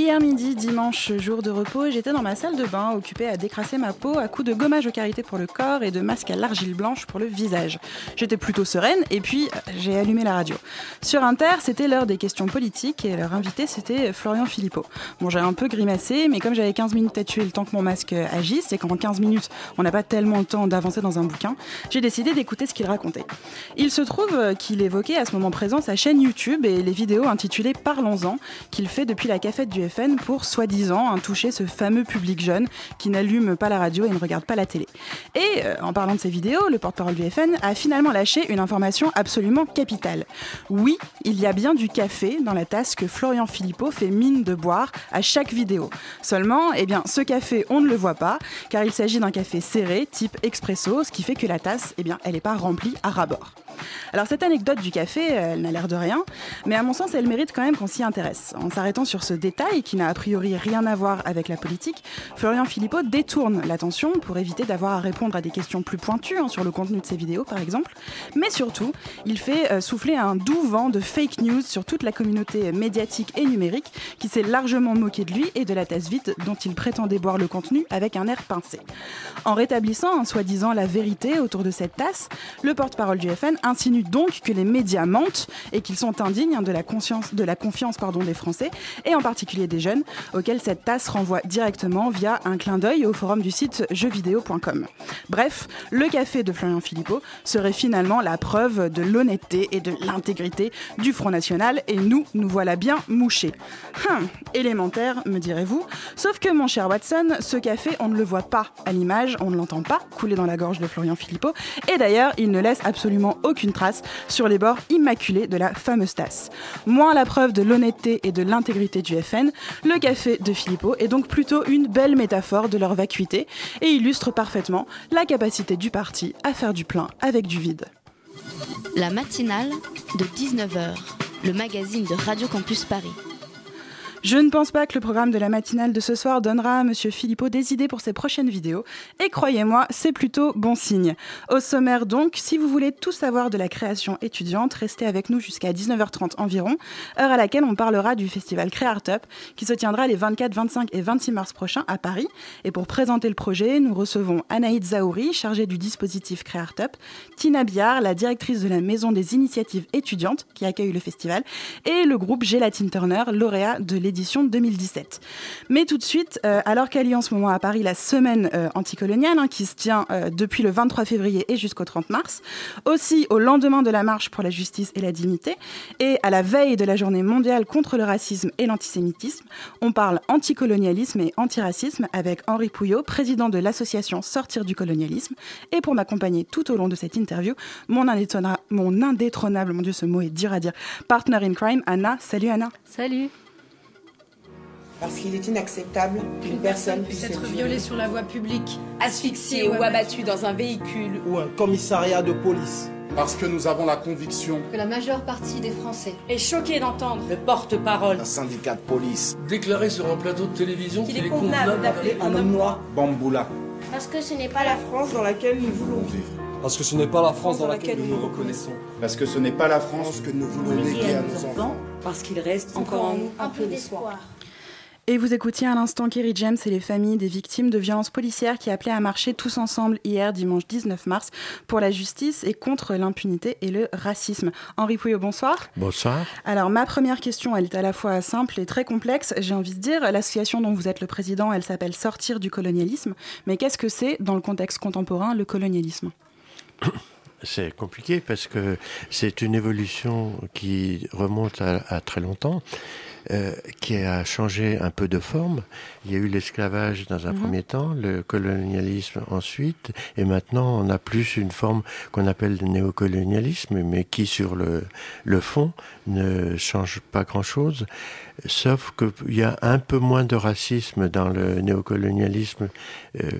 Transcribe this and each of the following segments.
Hier midi, dimanche, jour de repos, j'étais dans ma salle de bain occupée à décrasser ma peau à coups de gommage aux carités pour le corps et de masque à l'argile blanche pour le visage. J'étais plutôt sereine et puis j'ai allumé la radio. Sur Inter, c'était l'heure des questions politiques et leur invité c'était Florian Philippot. Bon, j'ai un peu grimacé, mais comme j'avais 15 minutes à tuer le temps que mon masque agisse et qu'en 15 minutes on n'a pas tellement le temps d'avancer dans un bouquin, j'ai décidé d'écouter ce qu'il racontait. Il se trouve qu'il évoquait à ce moment présent sa chaîne YouTube et les vidéos intitulées Parlons-en qu'il fait depuis la cafette du Pour soi-disant hein, toucher ce fameux public jeune qui n'allume pas la radio et ne regarde pas la télé. Et euh, en parlant de ces vidéos, le porte-parole du FN a finalement lâché une information absolument capitale. Oui, il y a bien du café dans la tasse que Florian Philippot fait mine de boire à chaque vidéo. Seulement, eh bien, ce café, on ne le voit pas, car il s'agit d'un café serré, type expresso, ce qui fait que la tasse, eh elle n'est pas remplie à ras-bord. Alors cette anecdote du café, euh, elle n'a l'air de rien, mais à mon sens, elle mérite quand même qu'on s'y intéresse. En s'arrêtant sur ce détail qui n'a a priori rien à voir avec la politique, Florian Philippot détourne l'attention pour éviter d'avoir à répondre à des questions plus pointues hein, sur le contenu de ses vidéos par exemple, mais surtout, il fait euh, souffler un doux vent de fake news sur toute la communauté médiatique et numérique qui s'est largement moqué de lui et de la tasse vide dont il prétendait boire le contenu avec un air pincé. En rétablissant, hein, soi-disant, la vérité autour de cette tasse, le porte-parole du FN insinue donc que les médias mentent et qu'ils sont indignes de la, conscience, de la confiance pardon, des Français, et en particulier des jeunes, auxquels cette tasse renvoie directement via un clin d'œil au forum du site jeuxvideo.com. Bref, le café de Florian Philippot serait finalement la preuve de l'honnêteté et de l'intégrité du Front National, et nous, nous voilà bien mouchés. Hum, élémentaire, me direz-vous, sauf que mon cher Watson, ce café, on ne le voit pas à l'image, on ne l'entend pas couler dans la gorge de Florian Philippot, et d'ailleurs, il ne laisse absolument aucune trace sur les bords immaculés de la fameuse tasse. Moins la preuve de l'honnêteté et de l'intégrité du FN, le café de Philippot est donc plutôt une belle métaphore de leur vacuité et illustre parfaitement la capacité du parti à faire du plein avec du vide. La matinale de 19h, le magazine de Radio Campus Paris. Je ne pense pas que le programme de la matinale de ce soir donnera à Monsieur Philippot des idées pour ses prochaines vidéos, et croyez-moi, c'est plutôt bon signe. Au sommaire donc, si vous voulez tout savoir de la création étudiante, restez avec nous jusqu'à 19h30 environ, heure à laquelle on parlera du festival Créartup, qui se tiendra les 24, 25 et 26 mars prochains à Paris. Et pour présenter le projet, nous recevons Anaïd Zahouri, chargée du dispositif Créartup, Tina Biard, la directrice de la Maison des initiatives étudiantes, qui accueille le festival, et le groupe Gélatine Turner, lauréat de l'édition 2017. Mais tout de suite, euh, alors qu'a lieu en ce moment à Paris la semaine euh, anticoloniale, hein, qui se tient euh, depuis le 23 février et jusqu'au 30 mars, aussi au lendemain de la marche pour la justice et la dignité, et à la veille de la journée mondiale contre le racisme et l'antisémitisme, on parle anticolonialisme et antiracisme avec Henri Pouillot, président de l'association Sortir du colonialisme. Et pour m'accompagner tout au long de cette interview, mon, indétrôna- mon indétrônable, mon Dieu, ce mot est dur à dire, partner in crime, Anna. Salut Anna. Salut Parce qu'il est inacceptable qu'une personne puisse puisse être violée sur la voie publique, asphyxié ou abattu dans un véhicule. ou un commissariat de police. Parce que nous avons la conviction que la majeure partie des Français est choqué d'entendre le porte-parole Un syndicat de police. déclarer sur un plateau de télévision qu'il est convenable d'appeler Un homme noir, Bamboula. Parce que ce n'est pas la France dans laquelle nous voulons vivre. Parce que ce n'est pas la France dans laquelle nous nous reconnaissons. parce que ce n'est pas la France France que nous voulons léguer à nos enfants. Parce qu'il reste encore en nous un peu d'espoir. Et vous écoutiez à l'instant Kerry James et les familles des victimes de violences policières qui appelaient à marcher tous ensemble hier, dimanche 19 mars, pour la justice et contre l'impunité et le racisme. Henri Pouillot, bonsoir. Bonsoir. Alors, ma première question, elle est à la fois simple et très complexe. J'ai envie de dire, l'association dont vous êtes le président, elle s'appelle Sortir du colonialisme. Mais qu'est-ce que c'est, dans le contexte contemporain, le colonialisme? C'est compliqué parce que c'est une évolution qui remonte à, très longtemps, euh, qui a changé un peu de forme. Il y a eu l'esclavage dans un mhm. premier temps, le colonialisme ensuite, et maintenant on a plus une forme qu'on appelle le néocolonialisme, mais qui sur le, le fond ne change pas grand-chose, sauf qu'il y a un peu moins de racisme dans le néocolonialisme euh,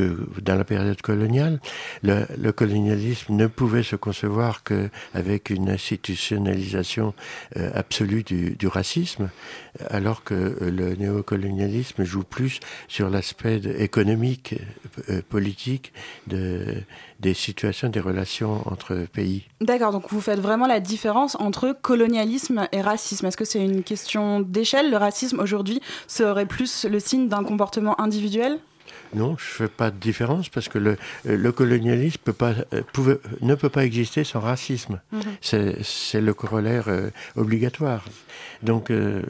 dans la période coloniale, le, colonialisme ne pouvait se concevoir qu'avec une institutionnalisation euh, absolue du, racisme, alors que le néocolonialisme joue plus sur l'aspect économique, euh, politique de, des situations, des relations entre pays. D'accord, donc vous faites vraiment la différence entre colonialisme et racisme. Est-ce que c'est une question d'échelle? Le racisme aujourd'hui serait plus le signe d'un comportement individuel? Non, je ne fais pas de différence parce que le, le colonialisme peut pas, euh, pouvait, ne peut pas exister sans racisme. Mhm. C'est le corollaire euh, obligatoire. Donc euh,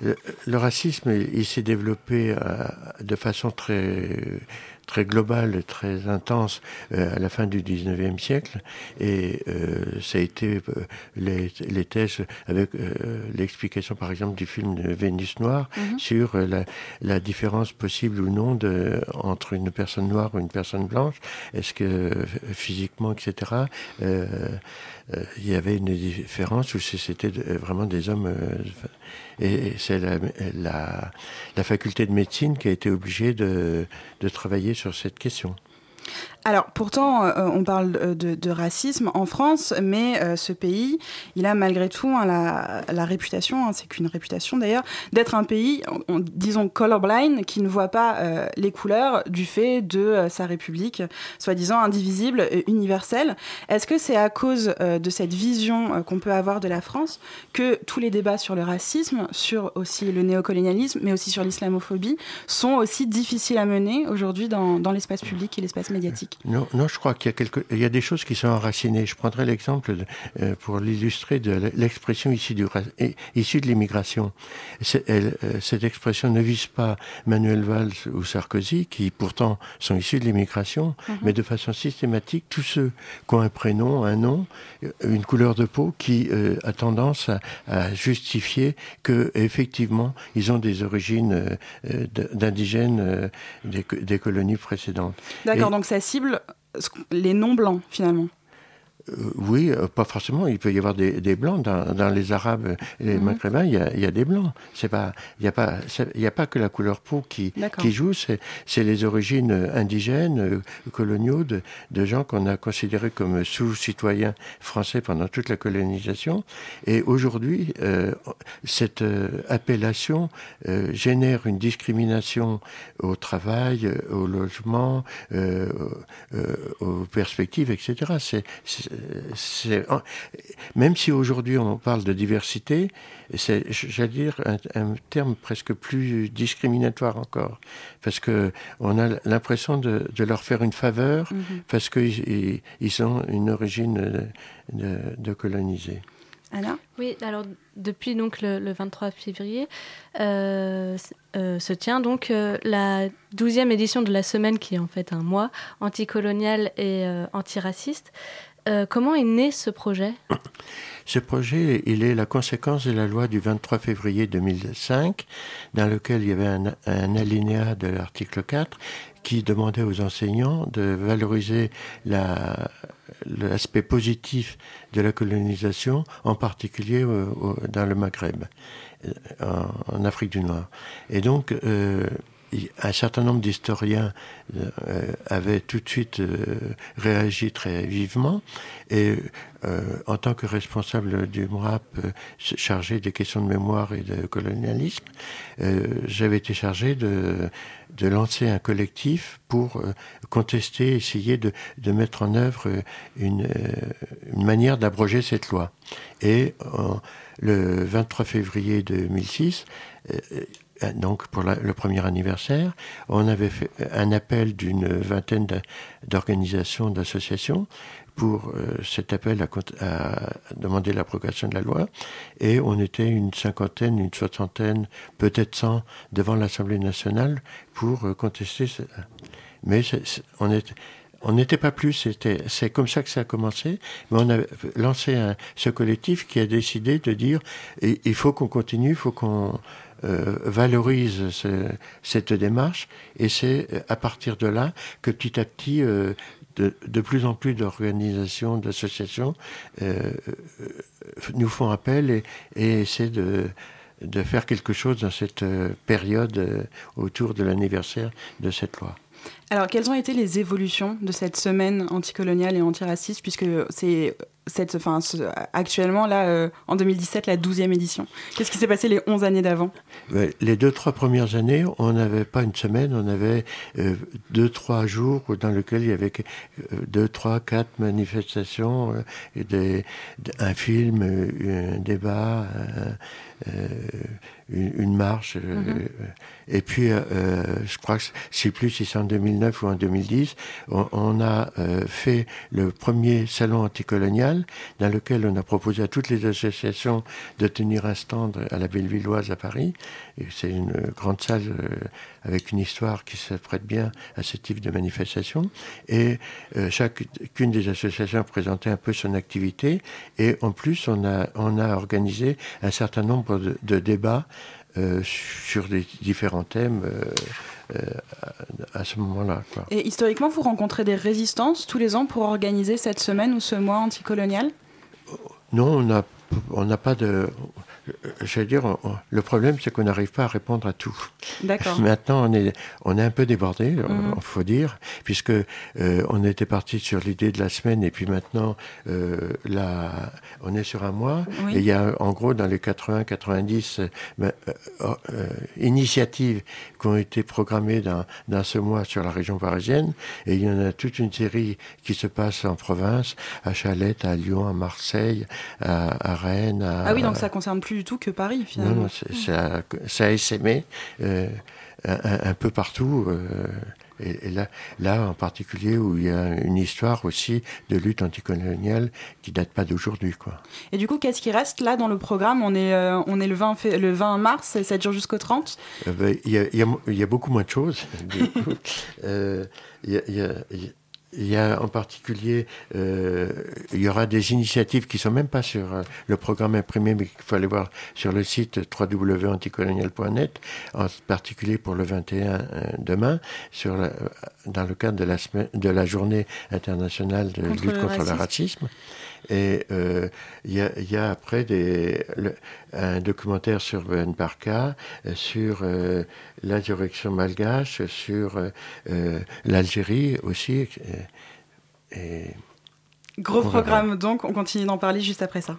le, racisme, il, s'est développé de façon très très globale, très intense euh, à la fin du 19e siècle. Et euh, ça a été euh, les, les, thèses avec l'explication, par exemple, du film de Vénus Noire mhm. sur la, la, différence possible ou non de, entre une personne noire ou une personne blanche. Est-ce que physiquement, etc., il y avait une différence ou c'était vraiment des hommes et c'est la, la, la, faculté de médecine qui a été obligée de, de travailler sur cette question. Alors pourtant, euh, on parle de, racisme en France, mais euh, ce pays, il a malgré tout hein, la, réputation, hein, c'est qu'une réputation d'ailleurs, d'être un pays, disons colorblind, qui ne voit pas euh, les couleurs du fait de sa république, soi-disant indivisible, et universelle. Est-ce que c'est à cause de cette vision qu'on peut avoir de la France que tous les débats sur le racisme, sur aussi le néocolonialisme, mais aussi sur l'islamophobie, sont aussi difficiles à mener aujourd'hui dans l'espace public et l'espace médiatique? Non, non, je crois qu'il y a quelque, il y a des choses qui sont enracinées. Je prendrai l'exemple euh, pour l'illustrer de l'expression issue du issue de l'immigration. Euh, cette expression ne vise pas Manuel Valls ou Sarkozy, qui pourtant sont issus de l'immigration, mhm. mais de façon systématique tous ceux qui ont un prénom, un nom, euh, une couleur de peau, qui a tendance à, justifier que effectivement ils ont des origines d'indigènes des, des, colonies précédentes. D'accord, donc ça cible les non-blancs finalement. Euh, oui, euh, pas forcément. Il peut y avoir des, des blancs dans, dans, les Arabes et les mhm. Maghrébins. Il y, a, il y a, des blancs. C'est pas, il n'y a pas, il y a pas que la couleur peau qui, qui joue. C'est les origines indigènes, euh, coloniaux de, de gens qu'on a considérés comme sous-citoyens français pendant toute la colonisation. Et aujourd'hui, euh, cette appellation euh, génère une discrimination au travail, au logement, euh, aux perspectives, etc. C'est même si aujourd'hui on parle de diversité, c'est, j'allais dire, un, terme presque plus discriminatoire encore, parce que on a l'impression de, leur faire une faveur mhm. parce qu'ils ils ont une origine de, de colonisés. Oui, alors depuis donc le, 23 février euh, euh, se tient donc euh, la douzième édition de la semaine qui est en fait un mois anticolonial et antiraciste. Euh, comment est né ce projet? Ce projet, il est la conséquence de la loi du 23 février 2005, dans lequel il y avait un, alinéa de l'article 4 qui demandait aux enseignants de valoriser l'aspect positif de la colonisation, en particulier dans le Maghreb, en, Afrique du Nord. Et donc, euh, un certain nombre d'historiens euh, avaient tout de suite euh, réagi très vivement et euh, en tant que responsable du MRAP chargé des questions de mémoire et de colonialisme, j'avais été chargé de, de lancer un collectif pour contester, essayer de, de mettre en œuvre une, une manière d'abroger cette loi. Et le 23 février 2006, euh, donc pour le premier anniversaire, on avait fait un appel d'une vingtaine d'organisations, d'associations pour euh, cet appel à, demander l'abrogation de la loi. Et on était une cinquantaine, une soixantaine, peut-être cent devant l'Assemblée nationale pour euh, contester. Mais on n'était pas plus, c'était, c'est comme ça que ça a commencé, mais on a lancé ce collectif qui a décidé de dire il faut qu'on continue, il faut qu'on euh, valorise ce, cette démarche, et c'est à partir de là que petit à petit, euh, de, de, plus en plus d'organisations, d'associations euh, nous font appel et, et essaient de de faire quelque chose dans cette période autour de l'anniversaire de cette loi. Alors, quelles ont été les évolutions de cette semaine anticoloniale et antiraciste, puisque c'est cette, enfin, actuellement, là, euh, en 2017, la 12e édition Qu'est-ce qui s'est passé les 11 années d'avant? Les deux, trois premières années, on n'avait pas une semaine, on avait euh, deux, trois jours dans lesquels il y avait euh, deux, trois, quatre manifestations, euh, et des, un film, un débat, euh, une, une, marche. Mm-hmm. et puis, je crois que sais plus c'est en 2009 ou en 2010, on, a fait le premier salon anticolonial dans lequel on a proposé à toutes les associations de tenir un stand à la Bellevilloise à Paris. C'est une grande salle avec une histoire qui se prête bien à ce type de manifestation. Et euh, chacune des associations présentait un peu son activité. Et en plus, on a, organisé un certain nombre de, débats euh, sur des différents thèmes. Euh, euh, à ce moment-là. Et historiquement, vous rencontrez des résistances tous les ans pour organiser cette semaine ou ce mois anticolonial? Non, on n'a on n'a pas de je veux dire, le problème, c'est qu'on n'arrive pas à répondre à tout. D'accord. Maintenant, on est, on est un peu débordé, il mhm. faut dire, puisque euh, on était parti sur l'idée de la semaine, et puis maintenant, euh, là, on est sur un mois, et il y a, en gros, dans les 80-90 euh, euh, euh, initiatives qui ont été programmées dans, dans ce mois sur la région parisienne, et il y en a toute une série qui se passe en province, à Chalette, à Lyon, à Marseille, à, à Rennes. À, ah oui, donc ça concerne plus du tout que Paris, finalement. Non, ça, ça a essaimé euh, un, un, peu partout. Euh, et, et, là, là, en particulier, où il y a une histoire aussi de lutte anticoloniale qui date pas d'aujourd'hui, quoi. Et du coup, qu'est-ce qui reste là dans le programme? On est, euh, on est le 20, le 20 mars et ça dure jusqu'au 30 euh, ben, il, y a, y y beaucoup moins de choses. il y a, il y a il y a en particulier, euh, il y aura des initiatives qui sont même pas sur euh, le programme imprimé, mais qu'il faut aller voir sur le site www.anticolonial.net, en particulier pour le 21 euh, demain, sur la, dans le cadre de la, semaine, de la journée internationale de contre lutte contre le racisme. Et euh, il y, a, y, a, après des, le, un documentaire sur Ben Barka, euh, sur euh, l'insurrection malgache, sur euh, l'Algérie aussi. Et, et Gros programme donc, on continue d'en parler juste après ça.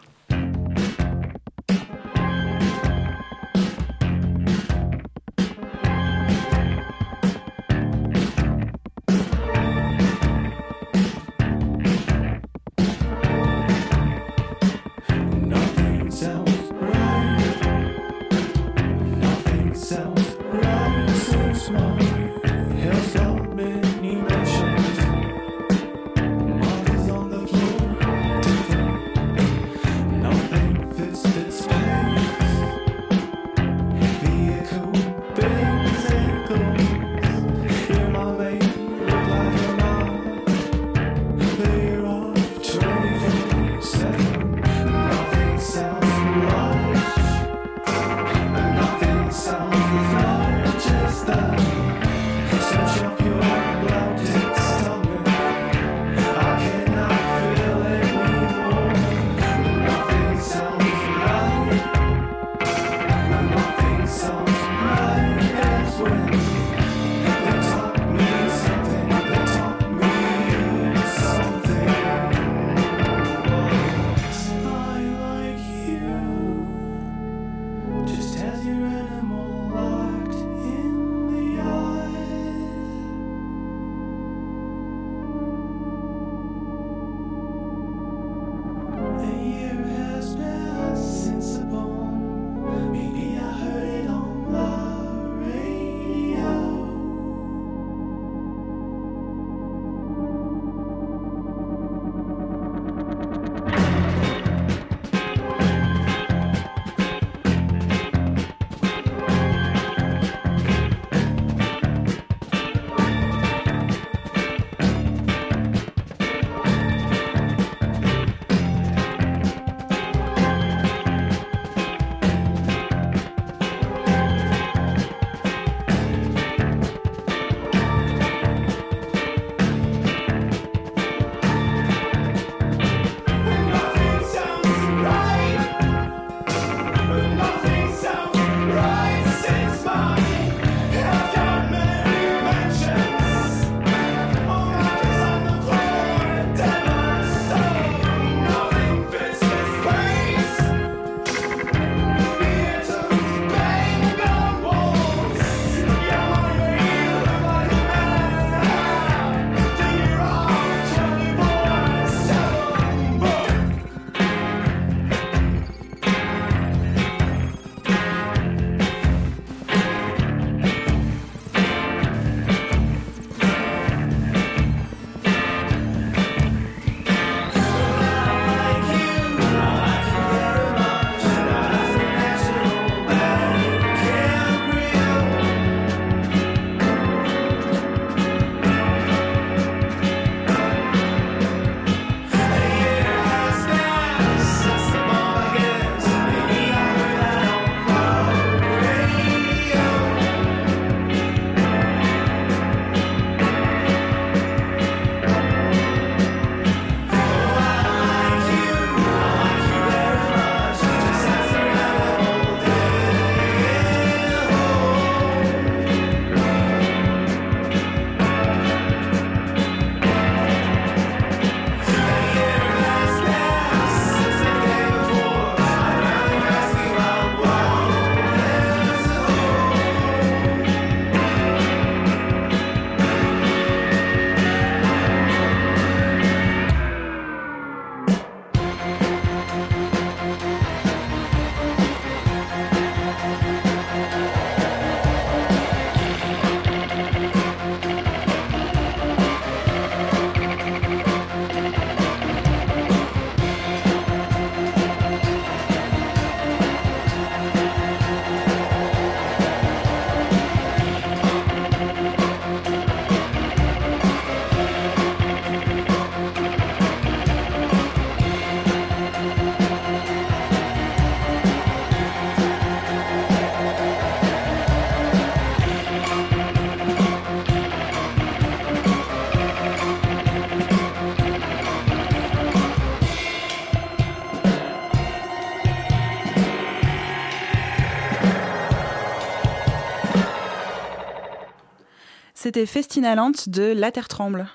C'était Festinalante de La Terre Tremble.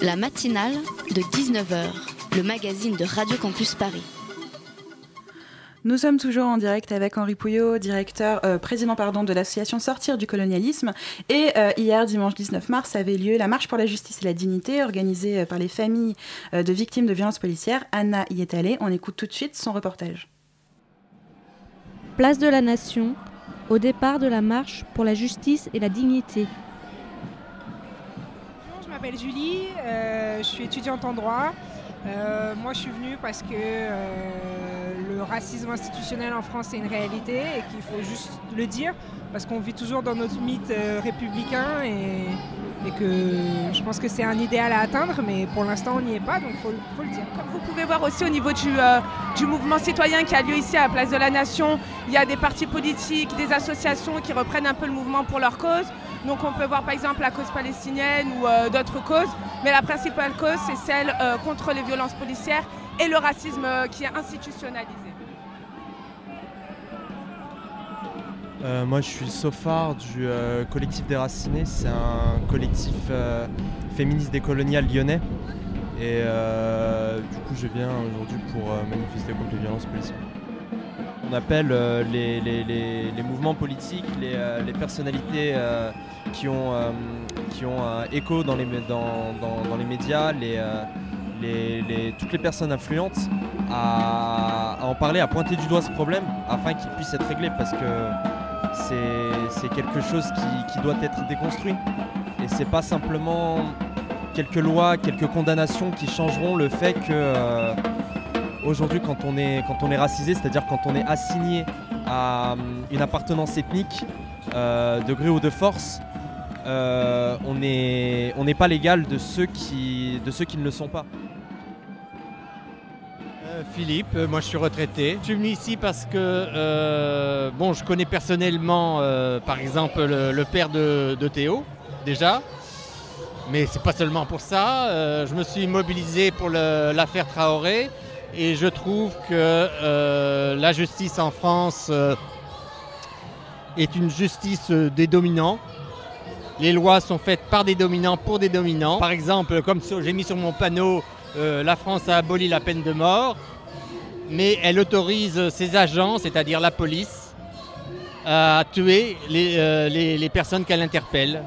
La matinale de 19h, le magazine de Radio Campus Paris. Nous sommes toujours en direct avec Henri Pouillot, directeur, euh, président pardon, de l'association Sortir du colonialisme. Et euh, hier, dimanche 19 mars, avait lieu la marche pour la justice et la dignité organisée euh, par les familles euh, de victimes de violences policières. Anna y est allée. On écoute tout de suite son reportage. Place de la Nation, au départ de la marche pour la justice et la dignité. Je m'appelle Julie, euh, je suis étudiante en droit. Euh, moi, je suis venue parce que euh, le racisme institutionnel en France est une réalité et qu'il faut juste le dire parce qu'on vit toujours dans notre mythe républicain et, que je pense que c'est un idéal à atteindre, mais pour l'instant, on n'y est pas, donc il faut, le dire. Comme vous pouvez voir aussi au niveau du, du, mouvement citoyen qui a lieu ici à la Place de la Nation, il y a des partis politiques, des associations qui reprennent un peu le mouvement pour leur cause. Donc on peut voir par exemple la cause palestinienne ou euh, d'autres causes, mais la principale cause c'est celle euh, contre les violences policières et le racisme euh, qui est institutionnalisé. Moi je suis Sofar du collectif Déraciné, c'est un collectif féministe décolonial lyonnais et du coup je viens aujourd'hui pour manifester contre les violences policières. On appelle les, les, les, les, mouvements politiques, les, personnalités qui ont, qui ont écho dans les, dans, dans, les médias, les, toutes les personnes influentes à, en parler, à pointer du doigt ce problème afin qu'il puisse être réglé parce que c'est quelque chose qui, qui, doit être déconstruit. Et c'est pas simplement quelques lois, quelques condamnations qui changeront le fait que euh, aujourd'hui quand on est, quand on est racisé, c'est-à-dire quand on est assigné à une appartenance ethnique, euh, de gré ou de force, euh, on n'est on pas l'égal de, ceux qui, de ceux qui ne le sont pas. Euh, Philippe, euh, moi je suis retraité. Je suis venu ici parce que euh, bon, je connais personnellement euh, par exemple le, père de, Théo déjà, mais c'est pas seulement pour ça. Euh, je me suis mobilisé pour l'affaire Traoré et je trouve que la justice en France est une justice des dominants. Les lois sont faites par des dominants pour des dominants. Par exemple, comme j'ai mis sur mon panneau, euh, la France a aboli la peine de mort, mais elle autorise ses agents, c'est-à-dire la police, à tuer les, euh, personnes qu'elle interpelle.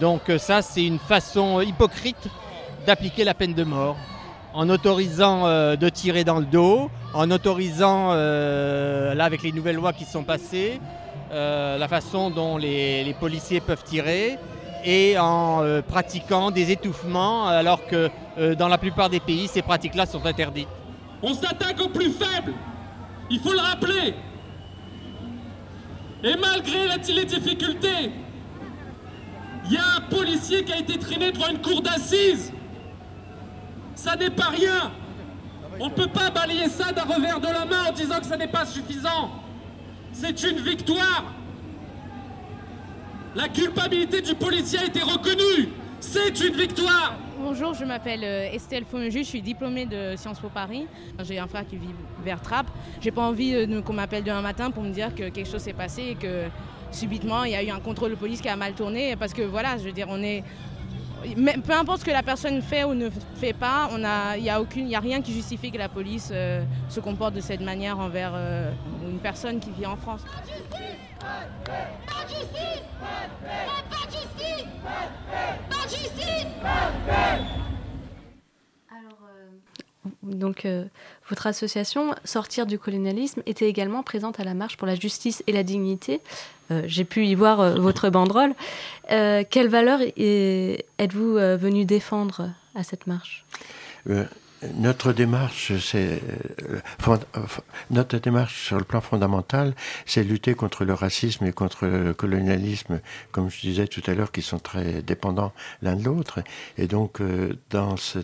Donc euh, ça, c'est une façon hypocrite d'appliquer la peine de mort, en autorisant euh, de tirer dans le dos, en autorisant, euh, là avec les nouvelles lois qui sont passées, euh, la façon dont les, policiers peuvent tirer et en pratiquant des étouffements alors que dans la plupart des pays ces pratiques-là sont interdites. On s'attaque aux plus faibles, il faut le rappeler. Et malgré les difficultés, il y a un policier qui a été traîné devant une cour d'assises. Ça n'est pas rien. On ne peut pas balayer ça d'un revers de la main en disant que ça n'est pas suffisant. C'est une victoire. La culpabilité du policier a été reconnue. C'est une victoire. Bonjour, je m'appelle euh, Estelle Faumeju, je suis diplômée de Sciences Po Paris. J'ai un frère qui vit vers Trappes. J'ai pas envie euh, qu'on m'appelle demain matin pour me dire que quelque chose s'est passé et que subitement il y a eu un contrôle de police qui a mal tourné. Parce que voilà, je veux dire, on est. Peu importe ce que la personne fait ou ne fait pas, il n'y a, a rien qui justifie que la police euh, se comporte de cette manière envers euh, une personne qui vit en France. Pas de justice Pas de justice Pas de justice Alors, donc, euh, votre association, Sortir du colonialisme, était également présente à la marche pour la justice et la dignité. Euh, J'ai pu y voir euh, votre banderole. Euh, quelle valeur êtes-vous venu défendre à cette marche? Notre démarche, c'est notre démarche sur le plan fondamental, c'est lutter contre le racisme et contre le colonialisme, comme je disais tout à l'heure, qui sont très dépendants l'un de l'autre. Et donc, euh, dans ce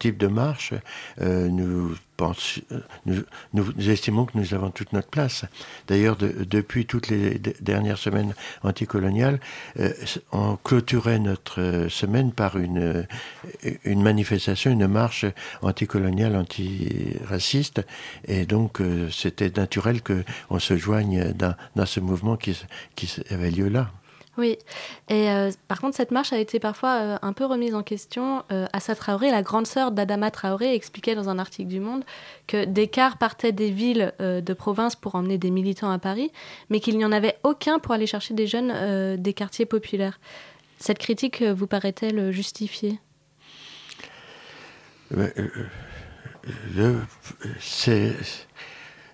type de marche, euh, nous Pense, nous, estimons que nous avons toute notre place. D'ailleurs, de, depuis toutes les dernières semaines anticoloniales, euh, on clôturait notre semaine par une, manifestation, une marche anticoloniale, antiraciste, et donc euh, c'était naturel qu'on se joigne dans, ce mouvement qui avait lieu là. Oui, et euh, par contre, cette marche a été parfois euh, un peu remise en question. Euh, Assa Traoré, la grande sœur d'Adama Traoré, expliquait dans un article du Monde que des cars partaient des villes euh, de province pour emmener des militants à Paris, mais qu'il n'y en avait aucun pour aller chercher des jeunes des quartiers populaires. Cette critique vous paraît-elle justifiée? C'est-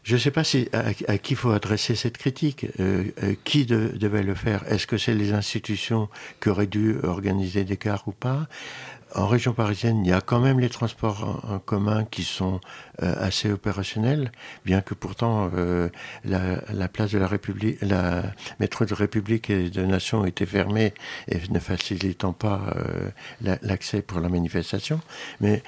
je ne sais pas si, à, à qui faut adresser cette critique. Euh, euh, qui de- devait le faire? Est-ce que c'est les institutions qui auraient dû organiser des cars ou pas? En région parisienne, il y a quand même les transports en, commun qui sont euh, assez opérationnels, bien que pourtant euh, la, la place de la République, la métro de République et de Nation était fermée et ne facilitant pas euh, la- l'accès pour la manifestation. Mais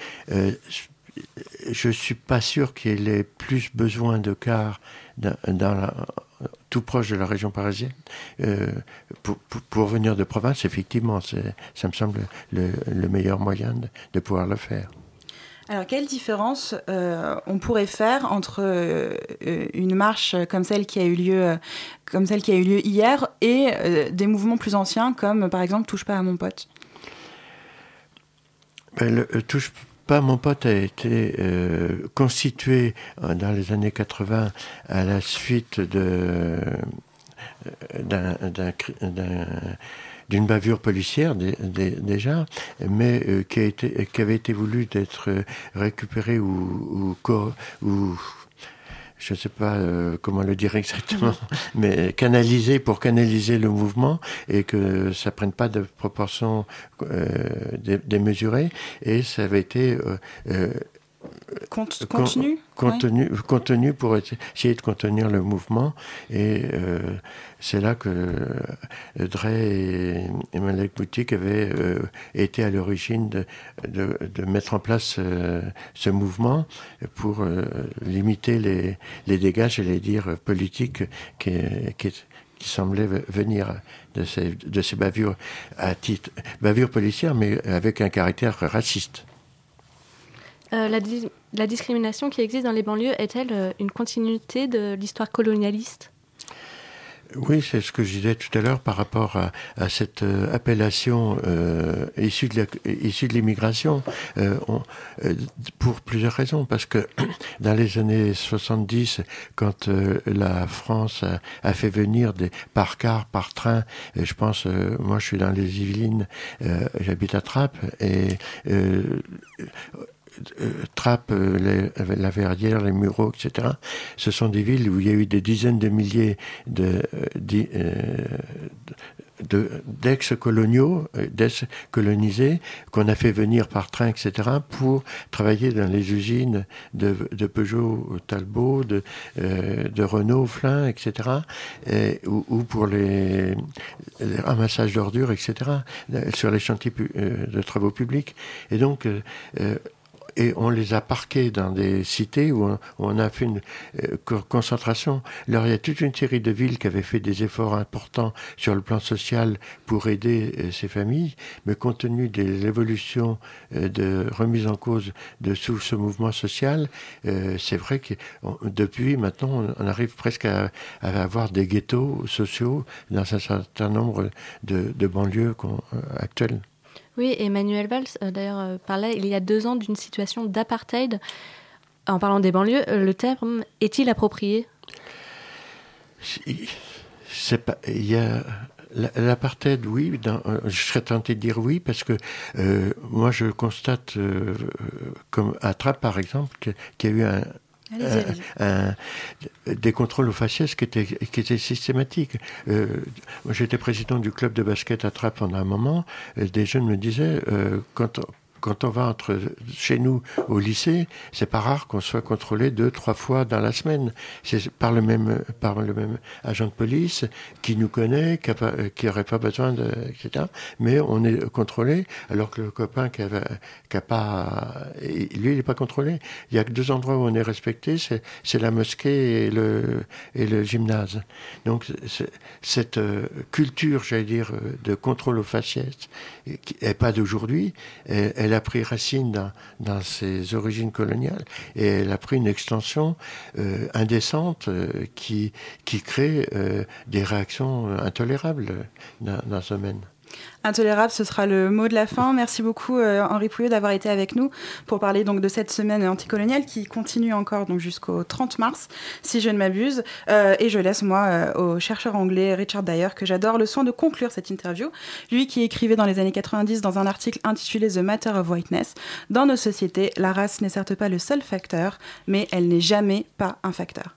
je suis pas sûr qu'il ait plus besoin de cars dans, dans la- tout proche de la région parisienne euh, pour, pour, pour venir de province. Effectivement, ça me semble le, le meilleur moyen de, de pouvoir le faire. Alors, quelle différence euh, on pourrait faire entre euh, une marche comme celle qui a eu lieu, comme celle qui a eu lieu hier et des mouvements plus anciens comme par exemple Touche pas à mon pote? Ben, le, touche pas mon pote a été euh, constitué euh, dans les années 80 à la suite de euh, d'une bavure policière dé- dé- déjà, mais qui, avait été voulu d'être récupéré ou je ne sais pas euh, comment le dire exactement, mais canalisé pour canaliser le mouvement et que ça prenne pas de proportions euh, dé- démesurées. Et ça avait été euh, con- contenu contenu, contenu pour essa- essayer de contenir le mouvement. Et euh, c'est là que euh, Drey et, et Malek Boutique avaient euh, été à l'origine de, de, de mettre en place euh, ce mouvement pour limiter les, les dégâts, j'allais dire, politiques qui, qui, qui semblaient ve- venir de ces, de ces bavures à titre bavures policières, mais avec un caractère raciste. Euh, la, dis- la discrimination qui existe dans les banlieues est-elle euh, une continuité de l'histoire colonialiste? Oui, c'est ce que je disais tout à l'heure par rapport à, cette euh, appellation issue de l'immigration, on- pour plusieurs raisons. Parce que dans les années 70, quand la France a, fait venir des par car, par train, je pense, moi je suis dans les Yvelines, j'habite à Trappes, et Trappes, euh, les- la Verrière, les Mureaux, etc. Ce sont des villes où il y a eu des dizaines de milliers de, euh, euh, d'ex-coloniaux, euh, d'ex-colonisés, qu'on a fait venir par train, etc., pour travailler dans les usines de, Peugeot, Talbot, de, euh, Renault, Flin, etc., et, ou, ou pour les, les ramassages d'ordures, etc., euh, sur les chantiers euh, de travaux publics. Et donc, euh, euh, et on les a parqués dans des cités où on, a fait une euh, co- concentration. Alors il y a toute une série de villes qui avaient fait des efforts importants sur le plan social pour aider euh, ces familles, mais compte tenu des évolutions euh, de remise en cause de sous ce mouvement social, c'est vrai que depuis maintenant on, arrive presque à, avoir des ghettos sociaux dans un certain nombre de, banlieues actuelles. Oui, Emmanuel Valls, euh, d'ailleurs, euh, parlait il y a deux ans d'une situation d'apartheid. En parlant des banlieues, euh, le terme est-il approprié? L'apartheid oui je serais tenté de dire oui parce que moi je constate comme à par exemple qu'il y a eu un Un- un- des contrôles aux faciès qui étaient, qui étaient systématiques. Euh, j'étais président du club de basket à Trappes pendant un moment. des jeunes me disaient, euh, quand, quand on va entre chez nous au lycée, c'est pas rare qu'on soit contrôlé deux, trois fois dans la semaine. C'est par le même, par le même agent de police qui nous connaît, qui, a pas- besoin de, etc. Mais on est contrôlé, alors que le copain qui a pas, lui, il n'est pas contrôlé. Il y a que deux endroits où on est respecté, c'est, la mosquée et le, et le gymnase. Donc, cette culture, j'allais dire, de contrôle aux faciès, qui n'est pas d'aujourd'hui, elle a pris racine dans, dans ses origines coloniales et elle a pris une extension euh, indécente euh, qui, qui crée euh, des réactions intolérables dans, dans ce domaine. Intolérable, ce sera le mot de la fin. Merci beaucoup euh, Henri Pouillot d'avoir été avec nous pour parler donc de cette semaine anticoloniale qui continue encore donc jusqu'au 30 mars, si je ne m'abuse. Euh, et je laisse moi euh, au chercheur anglais Richard Dyer que j'adore le soin de conclure cette interview. Lui qui écrivait dans les années 90 dans un article intitulé The Matter of Whiteness. Dans nos sociétés, la race n'est certes pas le seul facteur, mais elle n'est jamais pas un facteur.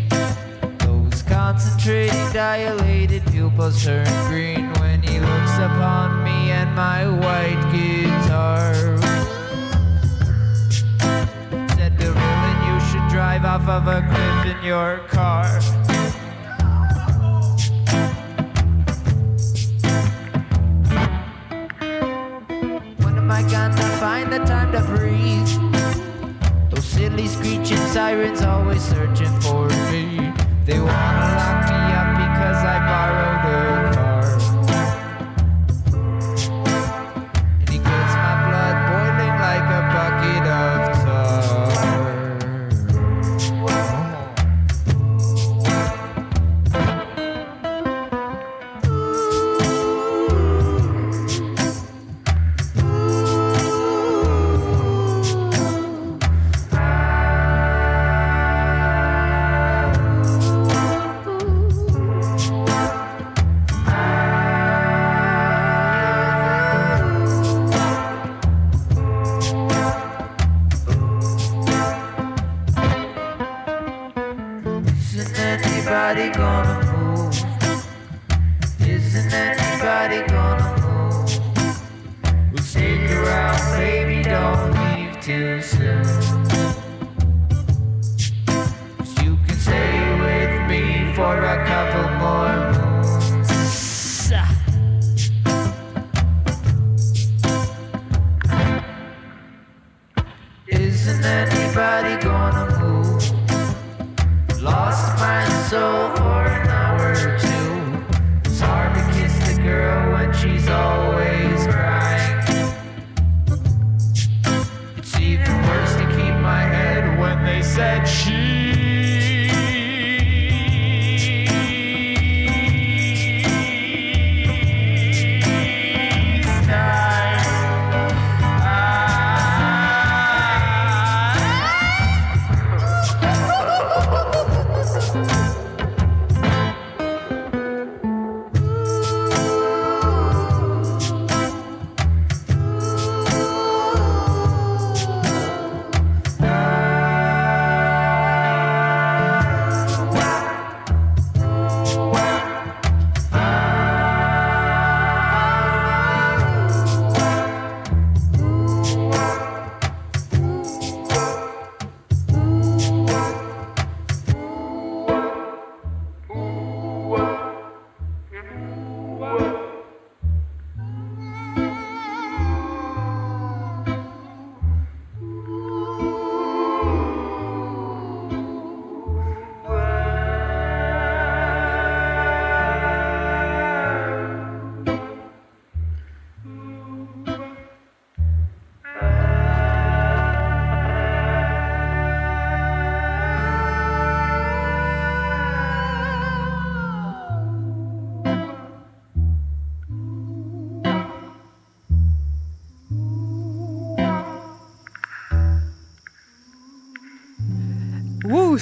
Concentrated, dilated pupils turn green when he looks upon me and my white guitar. Said to Roland, you should drive off of a cliff in your car. When am I gonna find the time to breathe? Those silly screeching sirens always searching for me. They wanna lock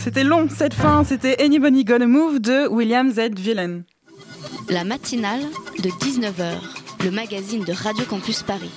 c'était long cette fin, c'était Anybody Gonna Move de William Z. Villain. La matinale de 19h, le magazine de Radio Campus Paris.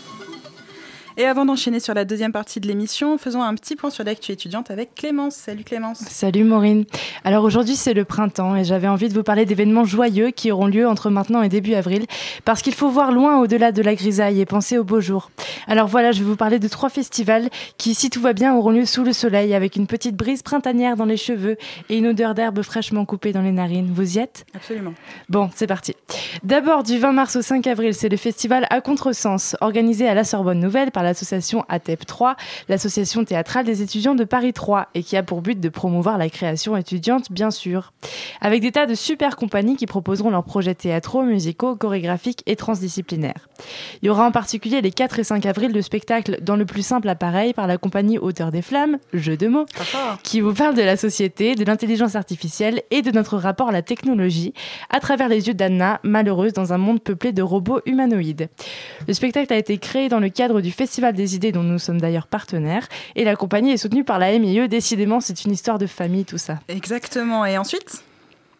Et avant d'enchaîner sur la deuxième partie de l'émission, faisons un petit point sur l'actu étudiante avec Clémence. Salut Clémence. Salut Maureen. Alors aujourd'hui c'est le printemps et j'avais envie de vous parler d'événements joyeux qui auront lieu entre maintenant et début avril parce qu'il faut voir loin au-delà de la grisaille et penser aux beaux jours. Alors voilà, je vais vous parler de trois festivals qui, si tout va bien, auront lieu sous le soleil avec une petite brise printanière dans les cheveux et une odeur d'herbe fraîchement coupée dans les narines. Vous y êtes? Absolument. Bon, c'est parti. D'abord, du 20 mars au 5 avril, c'est le festival à contresens organisé à la Sorbonne Nouvelle par l'association ATEP 3, l'association théâtrale des étudiants de Paris 3, et qui a pour but de promouvoir la création étudiante, bien sûr. Avec des tas de super compagnies qui proposeront leurs projets théâtraux, musicaux, chorégraphiques et transdisciplinaires. Il y aura en particulier les 4 et 5 avril de spectacles dans le plus simple appareil par la compagnie Auteur des Flammes, jeu de mots, qui vous parle de la société, de l'intelligence artificielle et de notre rapport à la technologie à travers les yeux d'Anna, malheureuse dans un monde peuplé de robots humanoïdes. Le spectacle a été créé dans le cadre du Festival des idées dont nous sommes d'ailleurs partenaires et la compagnie est soutenue par la MIE. Décidément, c'est une histoire de famille tout ça. Exactement. Et ensuite?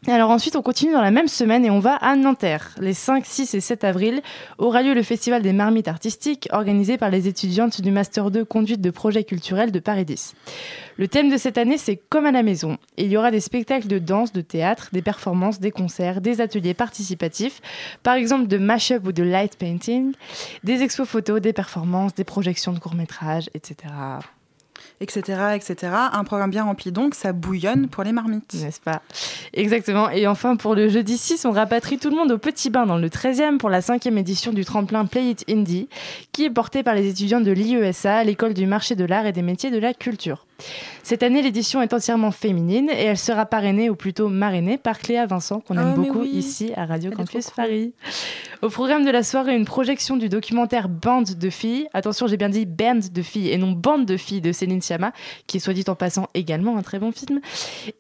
Alors ensuite, on continue dans la même semaine et on va à Nanterre. Les 5, 6 et 7 avril aura lieu le Festival des marmites artistiques organisé par les étudiantes du Master 2 Conduite de projets culturels de Paris 10. Le thème de cette année, c'est Comme à la maison. Il y aura des spectacles de danse, de théâtre, des performances, des concerts, des ateliers participatifs, par exemple de mash-up ou de light painting, des expos photos, des performances, des projections de courts-métrages, etc etc., etc. Un programme bien rempli donc, ça bouillonne pour les marmites. N'est-ce pas? Exactement. Et enfin, pour le jeudi 6, on rapatrie tout le monde au Petit Bain dans le 13e pour la cinquième édition du tremplin Play It Indie, qui est porté par les étudiants de l'IESA, l'école du marché de l'art et des métiers de la culture. Cette année, l'édition est entièrement féminine et elle sera parrainée, ou plutôt marrainée, par Cléa Vincent, qu'on aime Oh, beaucoup oui. ici à Radio Elle Campus cool. Paris. Au programme de la soirée, une projection du documentaire Bande de filles. Attention, j'ai bien dit band de filles et non bande de filles de Céline Sciamma, qui est soit dit en passant également un très bon film.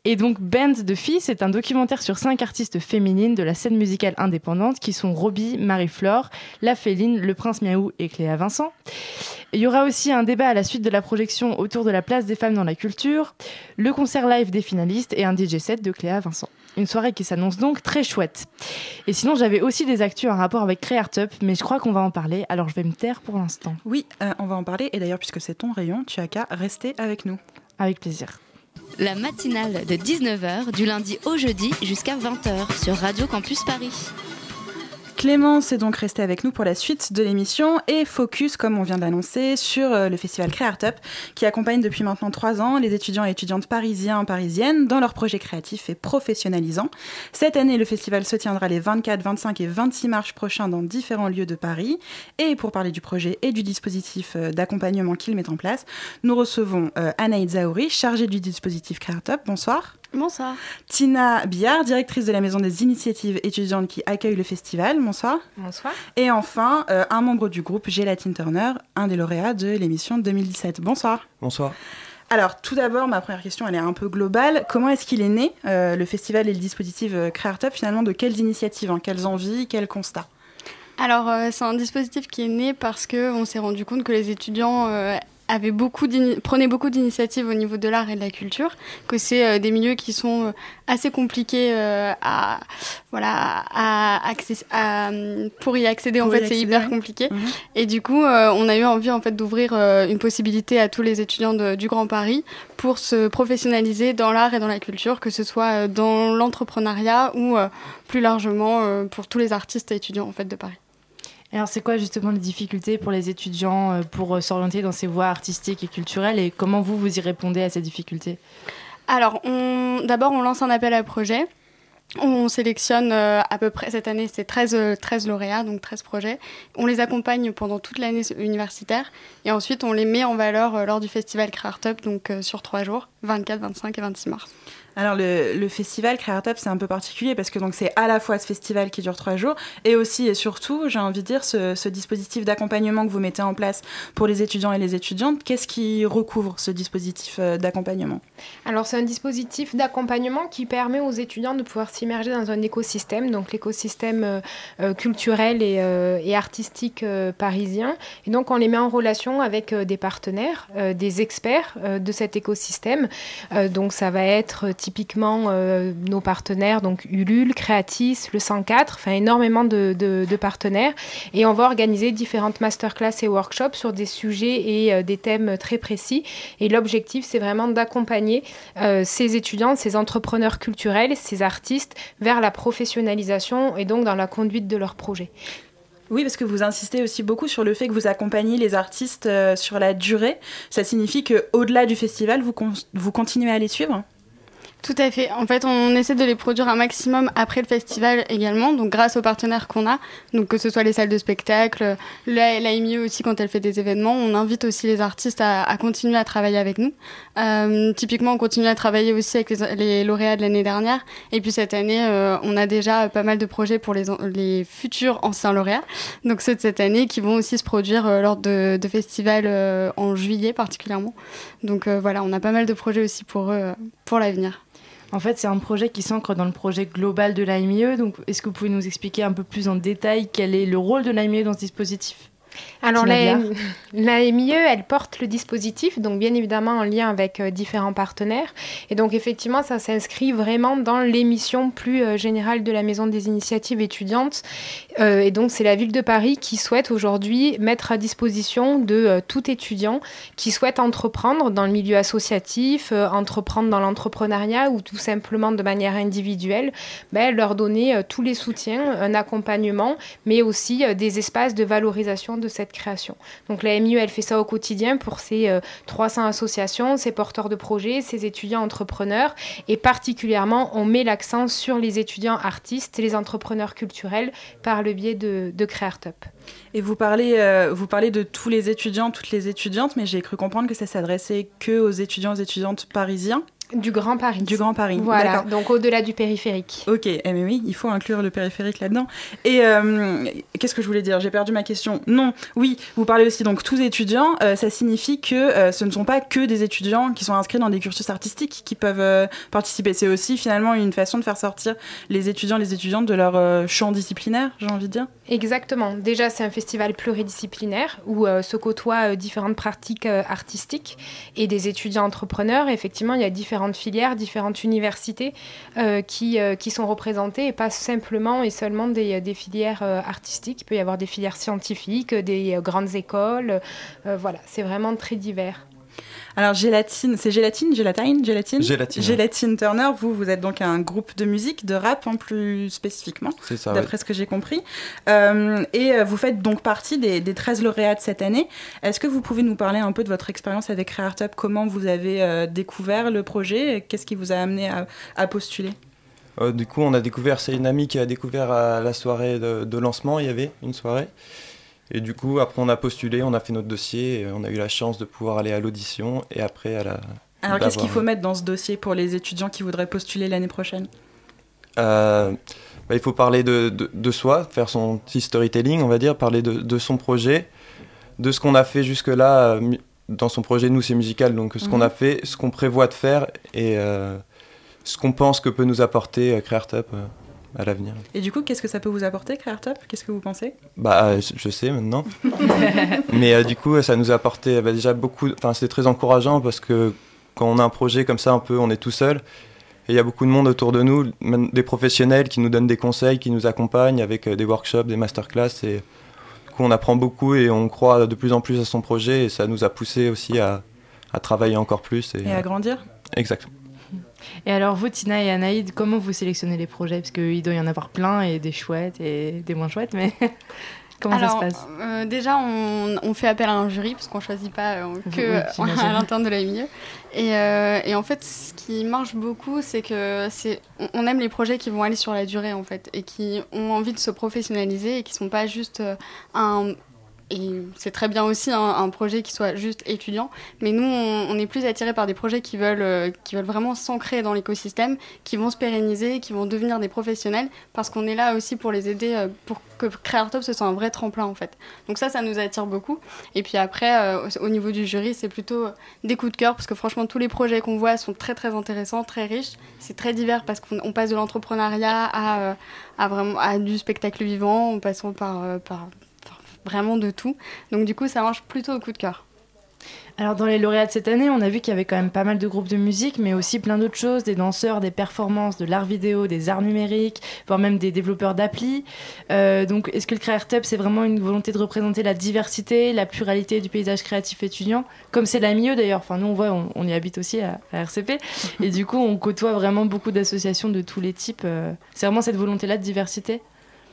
Et donc, Band de filles, c'est un documentaire sur cinq artistes féminines de la scène musicale indépendante qui sont Robbie, Marie-Flore, La Féline, Le Prince Miaou et Cléa Vincent. Il y aura aussi un débat à la suite de la projection autour de la place des femmes dans la culture, le concert live des finalistes et un DJ set de Cléa Vincent. Une soirée qui s'annonce donc très chouette. Et sinon, j'avais aussi des actus en rapport avec Créartup, mais je crois qu'on va en parler, alors je vais me taire pour l'instant. Oui, euh, on va en parler. Et d'ailleurs, puisque c'est ton rayon, tu as qu'à rester avec nous. Avec plaisir. La matinale de 19h du lundi au jeudi jusqu'à 20h sur Radio Campus Paris. Clémence est donc restée avec nous pour la suite de l'émission et focus, comme on vient de l'annoncer, sur euh, le festival Créartup qui accompagne depuis maintenant trois ans les étudiants et étudiantes parisiens parisiennes dans leurs projets créatifs et professionnalisants. Cette année, le festival se tiendra les 24, 25 et 26 mars prochains dans différents lieux de Paris. Et pour parler du projet et du dispositif euh, d'accompagnement qu'il met en place, nous recevons euh, Anaïd Zahouri, chargée du dispositif Créartup. Bonsoir. Bonsoir. Tina Billard, directrice de la Maison des initiatives étudiantes qui accueille le festival. Bonsoir. Bonsoir. Et enfin, euh, un membre du groupe, Gélatine Turner, un des lauréats de l'émission 2017. Bonsoir. Bonsoir. Alors, tout d'abord, ma première question, elle est un peu globale. Comment est-ce qu'il est né, euh, le festival et le dispositif euh, Créartup, finalement, de quelles initiatives, hein, quelles envies, quels constats? Alors, euh, c'est un dispositif qui est né parce qu'on s'est rendu compte que les étudiants avaient beaucoup prenaient beaucoup d'initiatives au niveau de l'art et de la culture, que c'est euh, des milieux qui sont euh, assez compliqués euh, à, voilà, à access- à, pour y accéder. Pour en y fait, c'est hyper compliqué. Mhm. Et du coup, euh, on a eu envie en fait d'ouvrir une possibilité à tous les étudiants de- du Grand Paris pour se professionnaliser dans l'art et dans la culture, que ce soit dans l'entrepreneuriat ou plus largement pour tous les artistes et étudiants en fait de Paris. Alors, c'est quoi justement les difficultés pour les étudiants euh, pour euh, s'orienter dans ces voies artistiques et culturelles et comment vous, vous y répondez à ces difficultés? Alors, d'abord, on lance un appel à projet. On sélectionne euh, à peu près, cette année, c'est 13, euh, 13 lauréats, donc 13 projets. On les accompagne pendant toute l'année universitaire et ensuite on les met en valeur lors du festival Créartup, donc sur trois jours, 24, 25 et 26 mars. Alors le, festival Créartup c'est un peu particulier parce que donc c'est à la fois ce festival qui dure trois jours et aussi et surtout j'ai envie de dire ce, dispositif d'accompagnement que vous mettez en place pour les étudiants et les étudiantes. Qu'est-ce qui recouvre ce dispositif euh, d'accompagnement? Alors c'est un dispositif d'accompagnement qui permet aux étudiants de pouvoir s'immerger dans un écosystème, donc l'écosystème euh, euh, culturel et, artistique parisien. Et donc on les met en relation avec des partenaires, des experts de cet écosystème donc ça va être typiquement euh, nos partenaires, donc Ulule, Creatis, le 104, enfin énormément de, partenaires. Et on va organiser différentes masterclass et workshops sur des sujets et euh, des thèmes très précis. Et l'objectif, c'est vraiment d'accompagner euh, ces étudiants, ces entrepreneurs culturels, ces artistes vers la professionnalisation et donc dans la conduite de leurs projets. Oui, parce que vous insistez aussi beaucoup sur le fait que vous accompagnez les artistes sur la durée. Ça signifie que au-delà du festival, vous continuez à les suivre? Tout à fait. En fait, on essaie de les produire un maximum après le festival également, donc grâce aux partenaires qu'on a, donc que ce soit les salles de spectacle, la, l'AMIE aussi quand elle fait des événements, on invite aussi les artistes à, continuer à travailler avec nous. Euh, typiquement, on continue à travailler aussi avec les, lauréats de l'année dernière, et puis cette année, euh, on a déjà pas mal de projets pour les, futurs anciens lauréats, donc ceux de cette année qui vont aussi se produire euh, lors de, de festivals en juillet particulièrement. Donc voilà, on a pas mal de projets aussi pour eux pour l'avenir. En fait, c'est un projet qui s'ancre dans le projet global de l'AMIE. Donc, est-ce que vous pouvez nous expliquer un peu plus en détail quel est le rôle de l'AMIE dans ce dispositif? Alors la, MIE, elle porte le dispositif, donc bien évidemment en lien avec euh, différents partenaires. Et donc effectivement, ça s'inscrit vraiment dans l'émission plus euh, générale de la Maison des initiatives étudiantes. Euh, et donc c'est la ville de Paris qui souhaite aujourd'hui mettre à disposition de euh, tout étudiant qui souhaite entreprendre dans le milieu associatif, entreprendre dans l'entrepreneuriat ou tout simplement de manière individuelle, ben, leur donner tous les soutiens, un accompagnement, mais aussi des espaces de valorisation de cette création. Donc la MIE, elle fait ça au quotidien pour ses euh, 300 associations, ses porteurs de projets, ses étudiants entrepreneurs, et particulièrement, on met l'accent sur les étudiants artistes, les entrepreneurs culturels, par le biais de, de Creartup. Et vous parlez, euh, vous parlez de tous les étudiants, toutes les étudiantes, mais j'ai cru comprendre que ça s'adressait que aux étudiants, aux étudiantes parisiens. Du Grand Paris. Du Grand Paris. Voilà, donc au-delà du périphérique. Ok, eh mais oui, il faut inclure le périphérique là-dedans. Et euh, qu'est-ce que je voulais dire? J'ai perdu ma question. Non, oui, vous parlez aussi donc tous étudiants. euh, ça signifie que euh, ce ne sont pas que des étudiants qui sont inscrits dans des cursus artistiques qui peuvent participer. C'est aussi finalement une façon de faire sortir les étudiants, les étudiantes de leur champ disciplinaire, j'ai envie de dire. Exactement. Déjà, c'est un festival pluridisciplinaire où se côtoient différentes pratiques artistiques et des étudiants entrepreneurs. Effectivement, il y a différentes filières, différentes universités euh, qui, euh, qui sont représentées et pas simplement et seulement des, des filières euh, artistiques. Il peut y avoir des filières scientifiques, des euh, grandes écoles. Euh, voilà, c'est vraiment très divers. Alors gélatine, c'est gélatine, gélatine, gélatine? Gélatine. Gélatine Turner. Vous, vous êtes donc un groupe de musique, de rap, hein, plus spécifiquement. D'après ouais. ce que j'ai compris. Euh, et euh, vous faites donc partie des, des 13 lauréats de cette année. Est-ce que vous pouvez nous parler un peu de votre expérience avec Creartup Comment vous avez euh, découvert le projet? Qu'est-ce qui vous a amené à, à postuler? Euh, du coup, on a découvert, c'est une amie qui a découvert à la soirée de, de lancement, il y avait une soirée. Et du coup, après, on a postulé, on a fait notre dossier, et on a eu la chance de pouvoir aller à l'audition et après à la. Alors qu'est-ce qu'il faut mettre dans ce dossier pour les étudiants qui voudraient postuler l'année prochaine? Euh, bah, il faut parler de, de- de soi, faire son petit storytelling, on va dire, parler de, de son projet, de ce qu'on a fait jusque-là. euh, Dans son projet, nous, c'est musical, donc ce qu'on Mhm. a fait, ce qu'on prévoit de faire et euh, ce qu'on pense que peut nous apporter euh, Creartup euh, à l'avenir. Et du coup, qu'est-ce que ça peut vous apporter, Creartup Qu'est-ce que vous pensez? Bah, euh, je sais maintenant. Mais euh, du coup, ça nous a apporté bah, déjà beaucoup. Enfin, c'est très encourageant parce que quand on a un projet comme ça, un peu, on est tout seul. Et il y a beaucoup de monde autour de nous, même des professionnels qui nous donnent des conseils, qui nous accompagnent avec euh, des workshops, des masterclass. Et du coup, on apprend beaucoup et on croit de plus en plus à son projet. Et ça nous a poussé aussi à, à travailler encore plus. Et, Et à grandir? Exact. Et alors, vous, Tina et Anaïd, comment vous sélectionnez les projets? Parce qu'il doit y en avoir plein, et des chouettes et des moins chouettes, mais comment Alors, ça se passe? euh, Déjà, on, on fait appel à un jury parce qu'on choisit pas euh, que Oui, à l'interne de la milieu. Et, euh, et en fait, ce qui marche beaucoup, c'est que c'est on- aime les projets qui vont aller sur la durée en fait et qui ont envie de se professionnaliser et qui sont pas juste euh, un et c'est très bien aussi un, un projet qui soit juste étudiant, mais nous, on, est plus attirés par des projets qui veulent, euh, qui veulent vraiment s'ancrer dans l'écosystème, qui vont se pérenniser, qui vont devenir des professionnels, parce qu'on est là aussi pour les aider, euh, pour que Creartop ce soit un vrai tremplin en fait. Donc ça, ça nous attire beaucoup. Et puis après, euh, au au niveau du jury, c'est plutôt des coups de cœur, parce que franchement, tous les projets qu'on voit sont très très intéressants, très riches. C'est très divers parce qu'on on passe de l'entrepreneuriat à, vraiment, à du spectacle vivant, en passant par vraiment de tout. Donc du coup, ça marche plutôt au coup de cœur. Alors dans les lauréats de cette année, on a vu qu'il y avait quand même pas mal de groupes de musique, mais aussi plein d'autres choses, des danseurs, des performances, de l'art vidéo, des arts numériques, voire même des développeurs d'applis. Euh, donc est-ce que le CréaRTUP, c'est vraiment une volonté de représenter la diversité, la pluralité du paysage créatif étudiant, comme c'est la mieux d'ailleurs, enfin nous on voit, on, y habite aussi à, à RCP, et du coup on côtoie vraiment beaucoup d'associations de tous les types. euh. c'est vraiment cette volonté-là de diversité?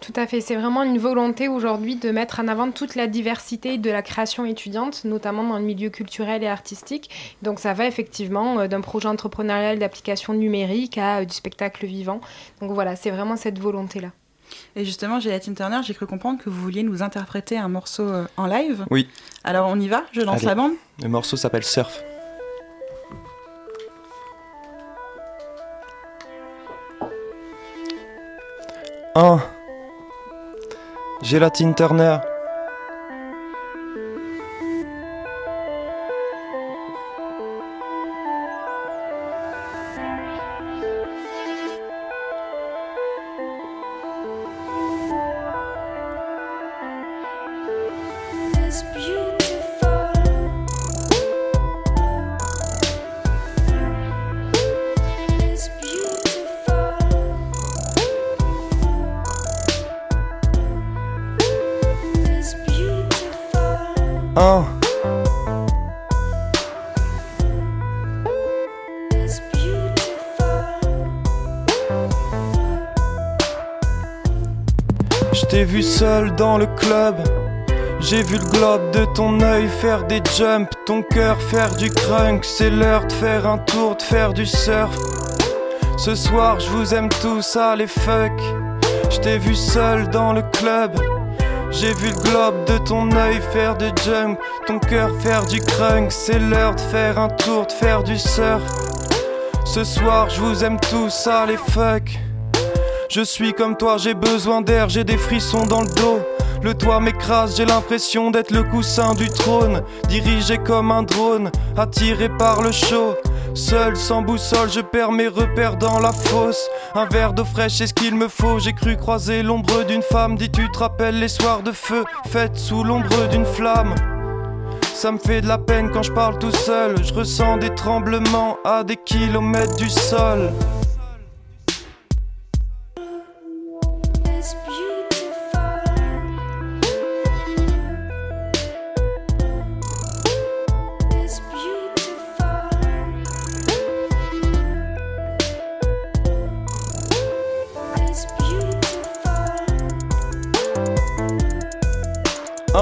Tout à fait, c'est vraiment une volonté aujourd'hui de mettre en avant toute la diversité de la création étudiante, notamment dans le milieu culturel et artistique. Donc ça va effectivement euh, d'un projet entrepreneurial d'application numérique à euh, du spectacle vivant. Donc voilà, c'est vraiment cette volonté-là. Et justement, Gélatine Turner, j'ai cru comprendre que vous vouliez nous interpréter un morceau euh, en live. Oui. Alors on y va? Je lance Allez. la bande Le morceau s'appelle Surf. Un. Gélatine Turner. J'ai vu le globe de ton œil faire des jumps, ton cœur faire du crunk. C'est l'heure de faire un tour, de faire du surf. Ce soir, je vous aime tous, allez fuck. Je t'ai vu seul dans le club. J'ai vu le globe de ton œil faire des jumps, ton cœur faire du crunk. C'est l'heure de faire un tour, de faire du surf. Ce soir, je vous aime tous, allez fuck. Je suis comme toi, j'ai besoin d'air, j'ai des frissons dans le dos. Le toit m'écrase, j'ai l'impression d'être le coussin du trône. Dirigé comme un drone, attiré par le chaud. Seul, sans boussole, je perds mes repères dans la fosse. Un verre d'eau fraîche, c'est ce qu'il me faut. J'ai cru croiser l'ombre d'une femme. Dis, tu te rappelles les soirs de feu, faites sous l'ombre d'une flamme? Ça me fait de la peine quand je parle tout seul. Je ressens des tremblements à des kilomètres du sol.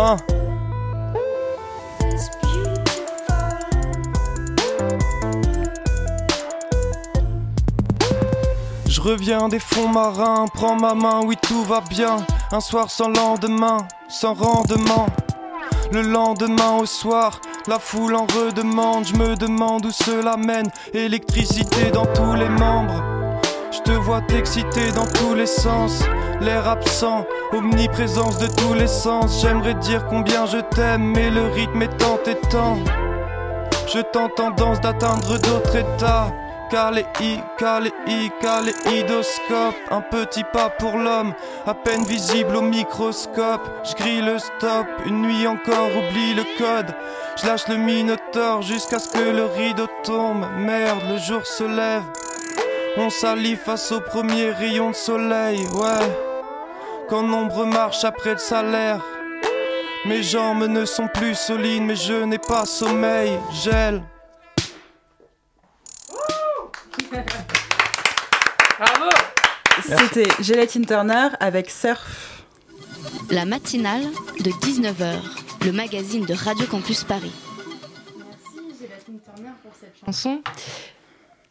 Beautiful. Je reviens des fonds marins, prends ma main, oui tout va bien. Un soir sans lendemain, sans rendement. Le lendemain au soir, la foule en redemande. Je me demande où cela mène. Électricité dans tous les membres. Je te vois t'exciter dans tous les sens. L'air absent, omniprésence de tous les sens. J'aimerais dire combien je t'aime, mais le rythme est tant et. Je tente tendance d'atteindre d'autres états. Caléi, caléi, caléidoscope. Un petit pas pour l'homme, à peine visible au microscope. Je grille le stop, une nuit encore, oublie le code. Je lâche le minotaure jusqu'à ce que le rideau tombe. Merde, le jour se lève. On s'allie face au premier rayon de soleil, ouais. Quand nombre marche après le salaire. Mes jambes ne sont plus solides, mais je n'ai pas sommeil, gèle. Bravo C'était Gélatine Turner avec Surf. La matinale de 19h, le magazine de Radio Campus Paris. chanson.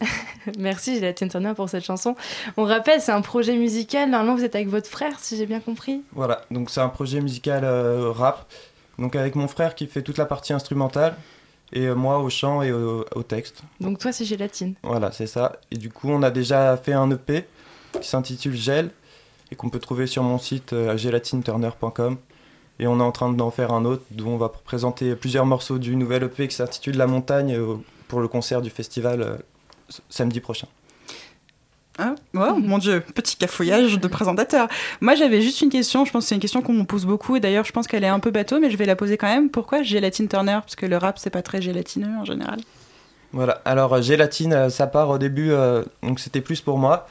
Merci Gélatine Turner pour cette chanson. On rappelle, c'est un projet musical. Normalement, vous êtes avec votre frère, si j'ai bien compris. Voilà, donc c'est un projet musical euh, rap. Donc avec mon frère qui fait toute la partie instrumentale et euh, moi au chant et au, au texte. Donc toi, c'est Gélatine. Voilà, c'est ça. Et du coup, on a déjà fait un EP qui s'intitule Gel et qu'on peut trouver sur mon site euh, gelatineturner.com. Et on est en train d'en faire un autre d'où on va présenter plusieurs morceaux du nouvel EP qui s'intitule La Montagne euh, pour le concert du festival samedi prochain. Ah, oh, mon dieu, petit cafouillage de présentateur. Moi, j'avais juste une question. Je pense que c'est une question qu'on me pose beaucoup. Et d'ailleurs, je pense qu'elle est un peu bateau, mais je vais la poser quand même. Pourquoi Gélatine Turner? Parce que le rap, c'est pas très gélatineux en général. Voilà, alors euh, Gélatine, euh, ça part au début, euh, donc c'était plus pour moi.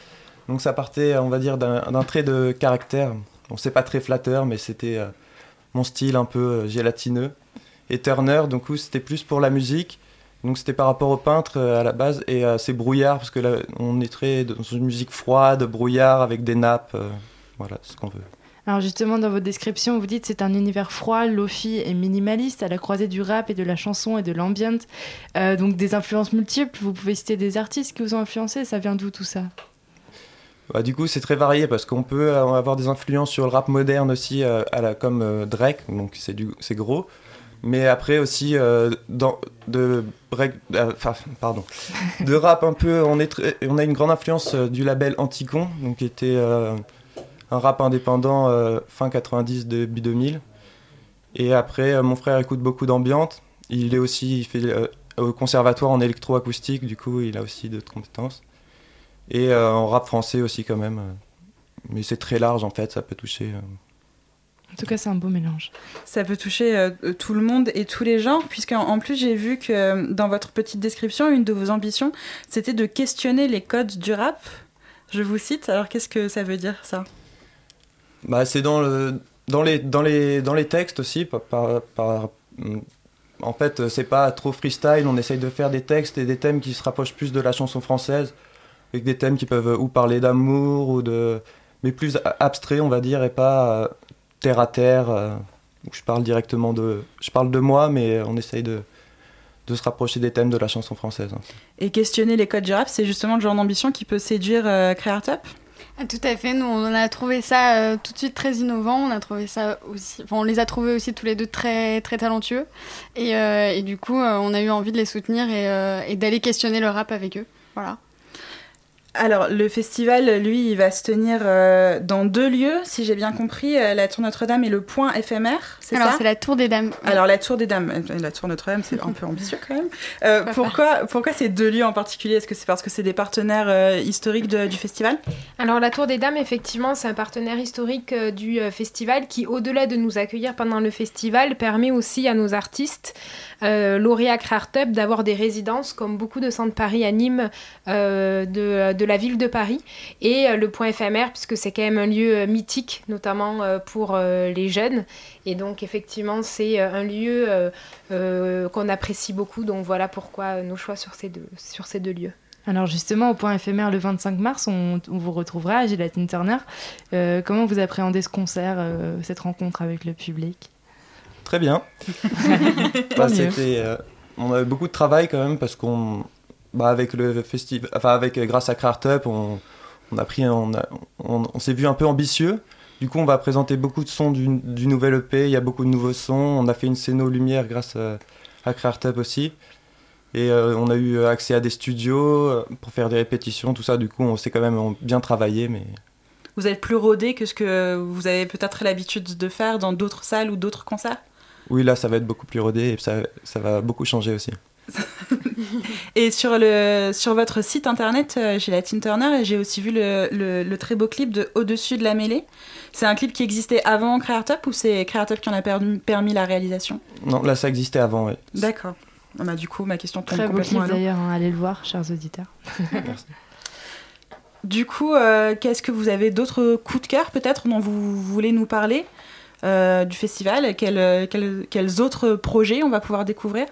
Donc ça partait, on va dire, d'un trait de caractère. Bon, c'est pas très flatteur, mais c'était euh, mon style un peu euh, gélatineux. Et Turner, donc coup, c'était plus pour la musique. Donc c'était par rapport au peintre euh, à la base. Et euh, c'est brouillard, parce que là, on est très dans une musique froide, brouillard, avec des nappes. euh, voilà, ce qu'on veut. Alors justement, dans votre description, vous dites c'est un univers froid, lofi et minimaliste, à la croisée du rap et de la chanson et de l'ambient. Euh, donc des influences multiples. Vous pouvez citer des artistes qui vous ont influencé. Ça vient d'où tout ça? Bah, du coup, c'est très varié parce qu'on peut avoir des influences sur le rap moderne aussi, euh, à la, comme euh, Drake, donc c'est gros. Mais après aussi euh, euh, de rap un peu. On, est on a une grande influence euh, du label Anticon, donc qui était un rap indépendant fin 90 début 2000. Et après, mon frère écoute beaucoup d'ambiante. Il est aussi, il fait au conservatoire en électroacoustique, du coup, il a aussi d'autres compétences. Et en rap français aussi quand même. Mais c'est très large en fait, ça peut toucher. En tout cas, c'est un beau mélange. Ça peut toucher euh, tout le monde et tous les genres, puisqu'en en plus, j'ai vu que euh, dans votre petite description, une de vos ambitions, c'était de questionner les codes du rap. Je vous cite, alors qu'est-ce que ça veut dire ça? Bah, c'est dans, le, dans, les, dans, les, dans les textes aussi. Par, par- par- en fait, c'est pas trop freestyle, on essaye de faire des textes et des thèmes qui se rapprochent plus de la chanson française, avec des thèmes qui peuvent ou parler d'amour, ou de. mais plus abstrait, on va dire, et pas euh, terre à terre, euh, où je parle directement de. Je parle de moi, mais on essaye de, de se rapprocher des thèmes de la chanson française. hein. Et questionner les codes du rap, c'est justement le genre d'ambition qui peut séduire euh, Créatop Ah, tout à fait, nous on a trouvé ça euh, tout de suite très innovant, on a trouvé ça aussi, enfin on les a trouvés aussi tous les deux très très talentueux et, euh, et du coup euh, on a eu envie de les soutenir et, euh, et d'aller questionner le rap avec eux, voilà. Alors, le festival, lui, il va se tenir euh, dans deux lieux, si j'ai bien compris, euh, la Tour Notre-Dame et le Point éphémère, c'est Alors ça c'est la Tour des Dames. Alors, la Tour des Dames, euh, la Tour Notre-Dame, c'est un peu ambitieux quand même. Euh, pourquoi, pourquoi ces deux lieux en particulier? Est-ce que c'est parce que c'est des partenaires historiques de- du festival? Alors la Tour des Dames, effectivement, c'est un partenaire historique du festival qui, au-delà de nous accueillir pendant le festival, permet aussi à nos artistes lauréats Crartup d'avoir des résidences, comme beaucoup de centres Paris animent de, de la ville de Paris. Et euh, le point éphémère, puisque c'est quand même un lieu euh, mythique, notamment euh, pour euh, les jeunes. Et donc, effectivement, c'est euh, un lieu euh, euh, qu'on apprécie beaucoup. Donc voilà pourquoi nos choix sur ces deux, sur ces deux lieux. Alors justement, au point éphémère le 25 mars, on, on vous retrouvera à Gélatine Turner. Euh, comment vous appréhendez ce concert, euh, cette rencontre avec le public? Très bien. Bah, euh, on avait beaucoup de travail quand même parce qu'on, bah, avec le festival, enfin avec grâce à Crartup, on, on a pris, on, a- on, on s'est vu un peu ambitieux. Du coup, on va présenter beaucoup de sons du, du nouvel EP. Il y a beaucoup de nouveaux sons. On a fait une scéno lumière grâce à, à Crartup aussi. Et euh, on a eu accès à des studios euh, pour faire des répétitions, tout ça. Du coup, on s'est quand même bien travaillé, mais Vous êtes plus rodé que ce que vous avez peut-être l'habitude de faire dans d'autres salles ou d'autres concerts? Oui, là, ça va être beaucoup plus rodé et ça, ça va beaucoup changer aussi. Et sur, le, sur votre site internet, euh, Gélatine Turner, j'ai aussi vu le, le- le très beau clip de Au-dessus de la mêlée. C'est un clip qui existait avant Créatop ou c'est Créatop qui en a permis, permis la réalisation? Non, là, ça existait avant, oui. D'accord. Ah bah, du coup, ma question tombe Très beau complètement clip à l'eau. d'ailleurs, hein, allez le voir, chers auditeurs. Du coup, euh, qu'est-ce que vous avez d'autres coups de cœur peut-être dont vous voulez nous parler euh, du festival? Quels, quels- quels autres projets on va pouvoir découvrir?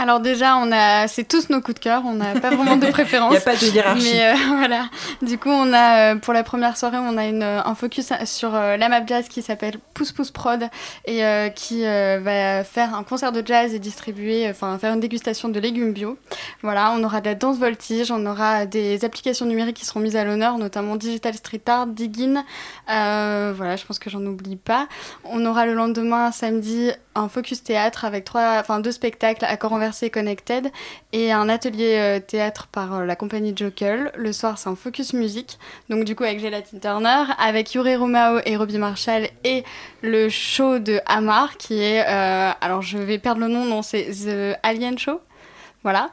Alors déjà, on a, c'est tous nos coups de cœur. On n'a pas vraiment de préférence. Il y a pas de hiérarchie. Mais euh, voilà. Du coup, on a euh, pour la première soirée, on a une, euh, un focus sur euh, la map jazz qui s'appelle Pousse Pousse Prod et euh, qui euh, va faire un concert de jazz et distribuer, enfin faire une dégustation de légumes bio. Voilà, on aura de la danse voltige, on aura des applications numériques qui seront mises à l'honneur, notamment Digital Street Art, Diggin. Euh, voilà, je pense que j'en oublie pas. On aura le lendemain, samedi, un focus théâtre avec trois, enfin deux spectacles, Accord renversé Connected, et un atelier euh, théâtre par euh, la compagnie Jokel. Le soir, c'est un focus musique, donc du coup avec Gelatine Turner, avec Yuri Romao et Robbie Marshall, et le show de Hamar, qui est, euh, alors je vais perdre le nom, non, c'est The Alien Show. Voilà.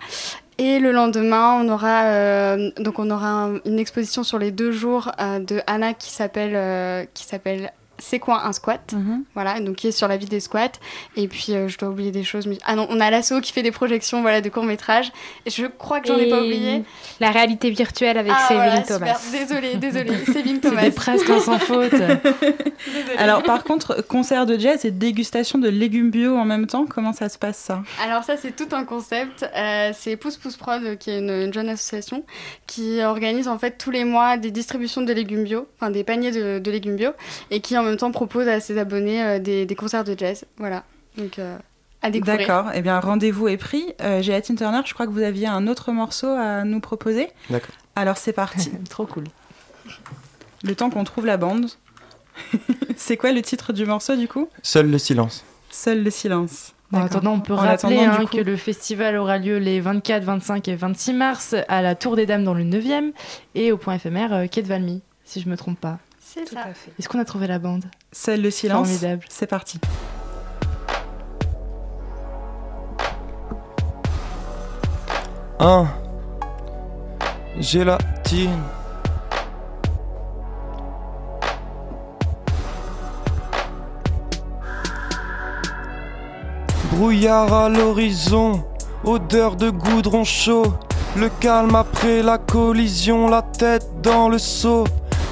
Et le lendemain, on aura, donc on aura un- une exposition sur les deux jours de Anna qui s'appelle qui s'appelle C'est quoi un squat? Voilà, donc qui est sur la vie des squats. Et puis euh, je dois oublier des choses. Mais... Ah non, on a l'asso qui fait des projections voilà, de courts métrages. Et je crois que j'en ai pas oublié. La réalité virtuelle avec Ah, voilà, Thomas. Désolée, désolée. Saving Thomas. C'était presque sans faute. Alors par contre, concert de jazz et dégustation de légumes bio en même temps, comment ça se passe ça? Alors ça, c'est tout un concept. Euh, c'est Pousse Pousse Prod, qui est une, une jeune association qui organise en fait tous les mois des distributions de légumes bio, enfin des paniers de, de légumes bio, et qui en même temps propose à ses abonnés euh, des, des concerts de jazz. Voilà. Donc euh, à découvrir. D'accord, eh bien rendez-vous est pris. Euh, J'ai Tina Turner, je crois que vous aviez un autre morceau à nous proposer. D'accord. Alors c'est parti. Trop cool. Le temps qu'on trouve la bande. c'est quoi le titre du morceau du coup? Seul le silence. Seul le silence. En attendant, on peut En rappeler hein, coup- que le festival aura lieu les 24, 25 et 26 mars à la Tour des Dames dans le 9e et au point éphémère euh, quai de Valmy, si je me trompe pas. C'est ça. Est-ce qu'on a trouvé la bande? Seul le silence. Formidable. C'est parti. Un. Gélatine. Brouillard à l'horizon, odeur de goudron chaud. Le calme après la collision, la tête dans le seau.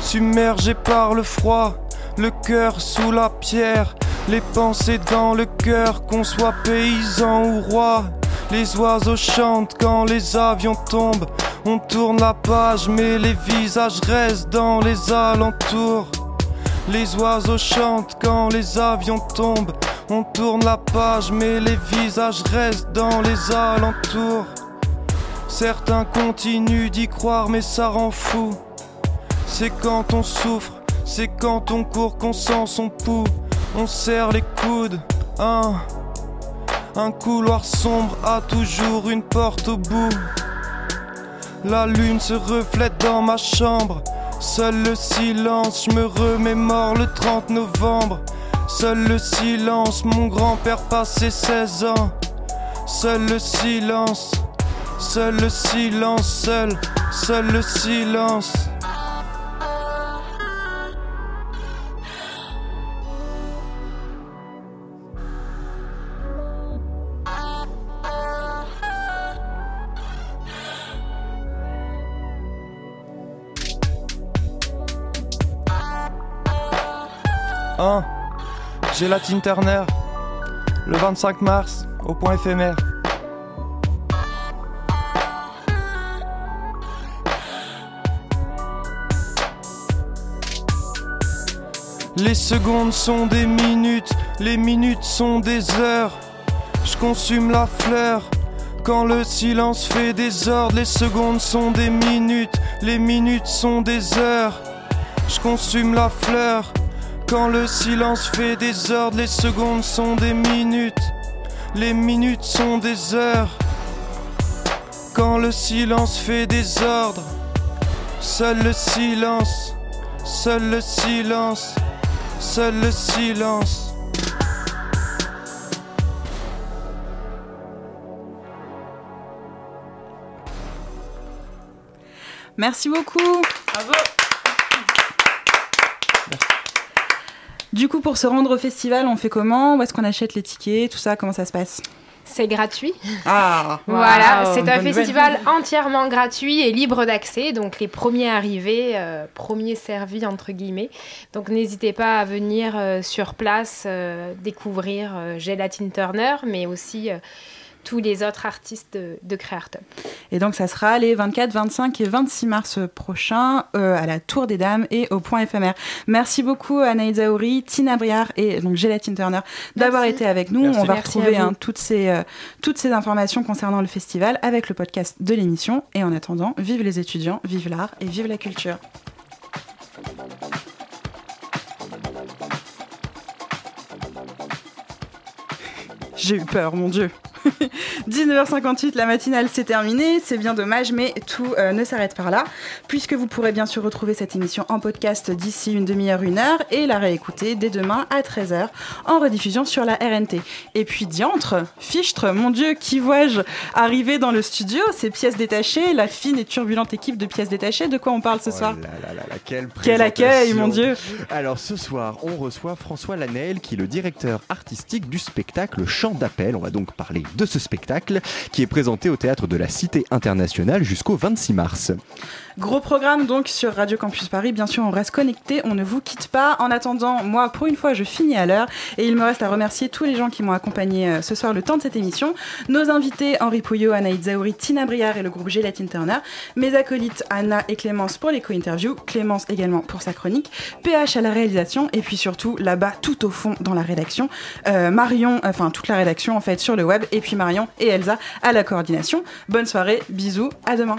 Submergé par le froid, le cœur sous la pierre. Les pensées dans le cœur, qu'on soit paysan ou roi. Les oiseaux chantent quand les avions tombent. On tourne la page, mais les visages restent dans les alentours. Les oiseaux chantent quand les avions tombent. On tourne la page, mais les visages restent dans les alentours. Certains continuent d'y croire, mais ça rend fou. C'est quand on souffre, c'est quand on court qu'on sent son pouls. On serre les coudes, un. Un couloir sombre a toujours une porte au bout. La lune se reflète dans ma chambre. Seul le silence, je me remémore le 30 novembre. Seul le silence, mon grand-père passait 16 ans. Seul le silence, seul le silence, seul, seul le silence. Gélatine Turner. Le 25 mars, au point éphémère. Les secondes sont des minutes, les minutes sont des heures. Je consume la fleur. Quand le silence fait des ordres, les secondes sont des minutes, les minutes sont des heures. Je consume la fleur. Quand le silence fait des ordres, les secondes sont des minutes, les minutes sont des heures. Quand le silence fait des ordres, seul le silence, seul le silence, seul le silence. Merci beaucoup. Bravo. Du coup, pour se rendre au festival, on fait comment? Où est-ce qu'on achète les tickets? Tout ça, comment ça se passe? C'est gratuit. Ah Voilà, Wow, c'est un nouvelle. festival entièrement gratuit et libre d'accès. Donc les premiers arrivés, euh, premiers servis entre guillemets. Donc n'hésitez pas à venir euh, sur place euh, découvrir euh, Gélatine Turner, mais aussi euh, tous les autres artistes de, de. Et donc, ça sera les 24, 25 et 26 mars prochains euh, à la Tour des Dames et au Point éphémère. Merci beaucoup Anaïd Zahouri, Tina Briard et donc Gélatine Turner d'avoir été avec nous. Merci. On va Merci retrouver hein, toutes, ces, euh, toutes ces informations concernant le festival avec le podcast de l'émission. Et en attendant, vive les étudiants, vive l'art et vive la culture. J'ai eu peur, mon Dieu. 19h58, la matinale c'est terminé, c'est bien dommage, mais tout euh, ne s'arrête pas là, puisque vous pourrez bien sûr retrouver cette émission en podcast d'ici une demi-heure, une heure, et la réécouter dès demain à 13h en rediffusion sur la RNT. Et puis diantre, fichtre, mon Dieu, qui vois-je arriver dans le studio? Ces pièces détachées, la fine et turbulente équipe de pièces détachées, de quoi on parle ce soir? Oh là là là là, quelle Quel accueil, mon Dieu. Alors ce soir, on reçoit François Lanel, qui est le directeur artistique du spectacle Chant On va donc parler de ce spectacle qui est présenté au théâtre de la Cité internationale jusqu'au 26 mars. Gros programme donc sur Radio Campus Paris. Bien sûr, on reste connecté, on ne vous quitte pas. En attendant, moi, pour une fois, je finis à l'heure et il me reste à remercier tous les gens qui m'ont accompagné euh, ce soir le temps de cette émission. Nos invités, Henri Pouillot, Anaïd Zaouri, Tina Briard et le groupe Gélatine Turner. Mes acolytes, Anna et Clémence pour les co-interviews. Clémence également pour sa chronique. PH à la réalisation et puis surtout là-bas, tout au fond dans la rédaction, euh, Marion, enfin toute la rédaction en fait sur le web et puis Marion et Elsa à la coordination. Bonne soirée, bisous, à demain.